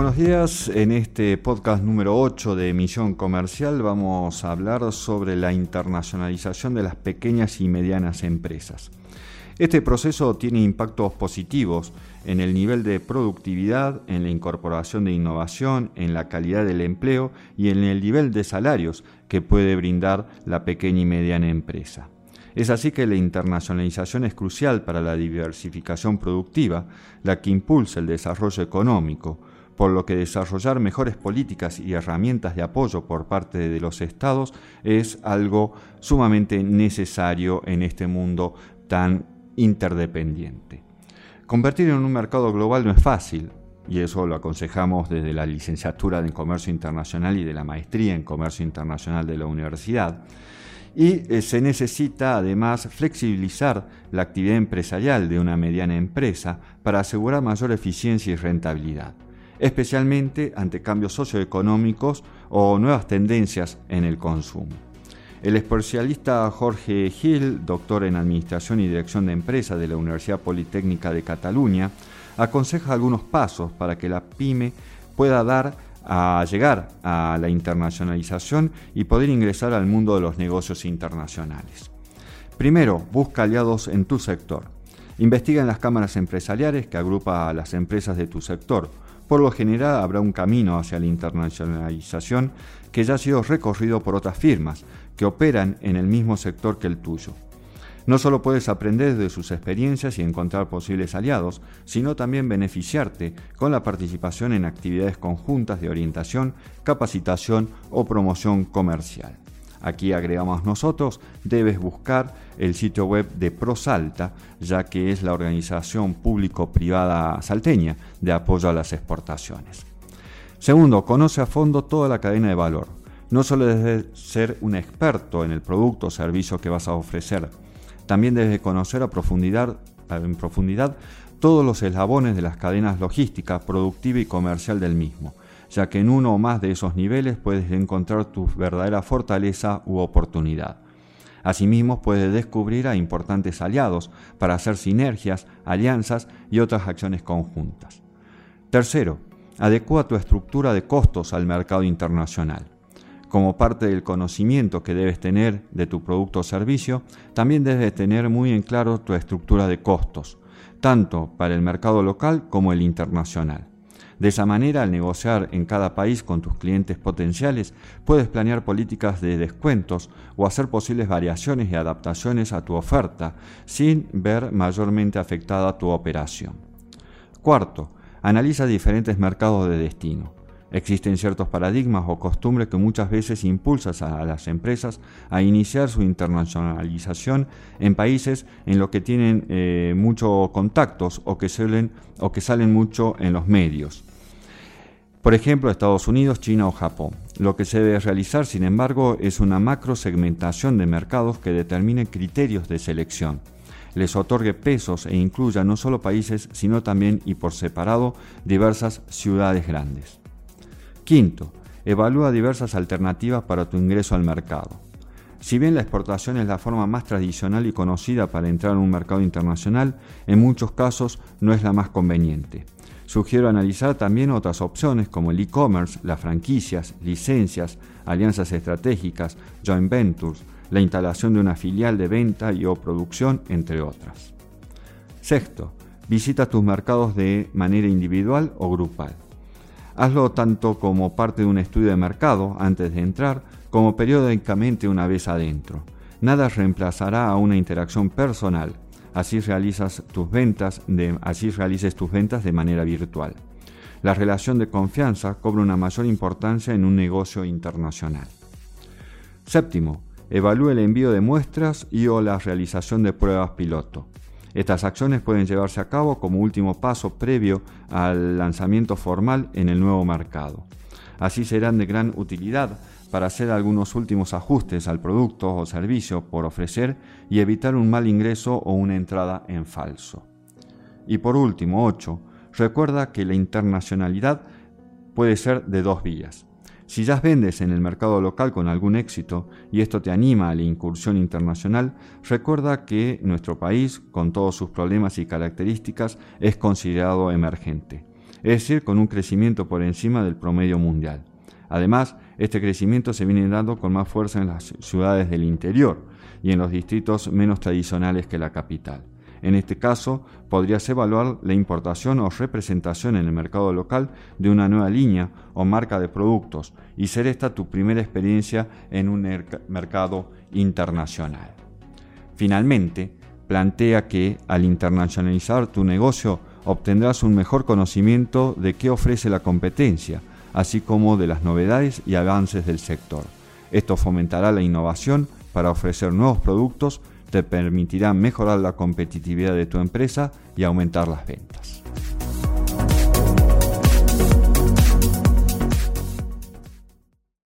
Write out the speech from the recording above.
Buenos días, en este podcast número 8 de Emisión Comercial vamos a hablar sobre la internacionalización de las pequeñas y medianas empresas. Este proceso tiene impactos positivos en el nivel de productividad, en la incorporación de innovación, en la calidad del empleo y en el nivel de salarios que puede brindar la pequeña y mediana empresa. Es así que la internacionalización es crucial para la diversificación productiva, la que impulsa el desarrollo económico, por lo que desarrollar mejores políticas y herramientas de apoyo por parte de los estados es algo sumamente necesario en este mundo tan interdependiente. Convertir en un mercado global no es fácil, y eso lo aconsejamos desde la licenciatura en Comercio Internacional y de la maestría en Comercio Internacional de la universidad. Y eh, se necesita además flexibilizar la actividad empresarial de una mediana empresa para asegurar mayor eficiencia y rentabilidad, especialmente ante cambios socioeconómicos o nuevas tendencias en el consumo. El especialista Jorge Gil, doctor en Administración y Dirección de Empresas de la Universidad Politécnica de Cataluña, aconseja algunos pasos para que la pyme pueda dar a llegar a la internacionalización y poder ingresar al mundo de los negocios internacionales. Primero, busca aliados en tu sector. Investiga en las cámaras empresariales que agrupa a las empresas de tu sector. Por lo general habrá un camino hacia la internacionalización que ya ha sido recorrido por otras firmas, que operan en el mismo sector que el tuyo. No solo puedes aprender de sus experiencias y encontrar posibles aliados, sino también beneficiarte con la participación en actividades conjuntas de orientación, capacitación o promoción comercial. Aquí agregamos nosotros, debes buscar el sitio web de ProSalta, ya que es la organización público-privada salteña de apoyo a las exportaciones. Segundo, conoce a fondo toda la cadena de valor. No solo debes ser un experto en el producto o servicio que vas a ofrecer, también debes conocer a profundidad, en profundidad todos los eslabones de las cadenas logísticas, productiva y comercial del mismo, ya que en uno o más de esos niveles puedes encontrar tu verdadera fortaleza u oportunidad. Asimismo, puedes descubrir a importantes aliados para hacer sinergias, alianzas y otras acciones conjuntas. Tercero, adecua tu estructura de costos al mercado internacional como parte del conocimiento que debes tener de tu producto o servicio, también debes tener muy en claro tu estructura de costos, tanto para el mercado local como el internacional. De esa manera, al negociar en cada país con tus clientes potenciales, puedes planear políticas de descuentos o hacer posibles variaciones y adaptaciones a tu oferta sin ver mayormente afectada tu operación. Cuarto, analiza diferentes mercados de destino. Existen ciertos paradigmas o costumbres que muchas veces impulsan a las empresas a iniciar su internacionalización en países en los que tienen eh, muchos contactos o que, suelen, o que salen mucho en los medios. Por ejemplo, Estados Unidos, China o Japón. Lo que se debe realizar, sin embargo, es una macro segmentación de mercados que determine criterios de selección les otorgue pesos e incluya no solo países, sino también y por separado diversas ciudades grandes. Quinto, evalúa diversas alternativas para tu ingreso al mercado. Si bien la exportación es la forma más tradicional y conocida para entrar en un mercado internacional, en muchos casos no es la más conveniente. Sugiero analizar también otras opciones como el e-commerce, las franquicias, licencias, alianzas estratégicas, joint ventures, la instalación de una filial de venta y o producción, entre otras. Sexto, visita tus mercados de manera individual o grupal. Hazlo tanto como parte de un estudio de mercado antes de entrar, como periódicamente una vez adentro. Nada reemplazará a una interacción personal. Así realizas tus ventas de, así realices tus ventas de manera virtual. La relación de confianza cobra una mayor importancia en un negocio internacional. Séptimo, evalúe el envío de muestras y o la realización de pruebas piloto. Estas acciones pueden llevarse a cabo como último paso previo al lanzamiento formal en el nuevo mercado. Así serán de gran utilidad para hacer algunos últimos ajustes al producto o servicio por ofrecer y evitar un mal ingreso o una entrada en falso. Y por último, 8. Recuerda que la internacionalidad puede ser de dos vías. Si ya vendes en el mercado local con algún éxito y esto te anima a la incursión internacional, recuerda que nuestro país, con todos sus problemas y características, es considerado emergente. es decir, con un crecimiento por encima del promedio mundial. Además, este crecimiento se viene dando con más fuerza en las ciudades del interior y en los distritos menos tradicionales que la capital. En este caso, podrías evaluar la importación o representación en el mercado local de una nueva línea o marca de productos y ser esta tu primera experiencia en un mercado internacional. Finalmente, plantea que al internacionalizar tu negocio obtendrás un mejor conocimiento de qué ofrece la competencia, así como de las novedades y avances del sector. Esto fomentará la innovación para ofrecer nuevos productos te permitirá mejorar la competitividad de tu empresa y aumentar las ventas.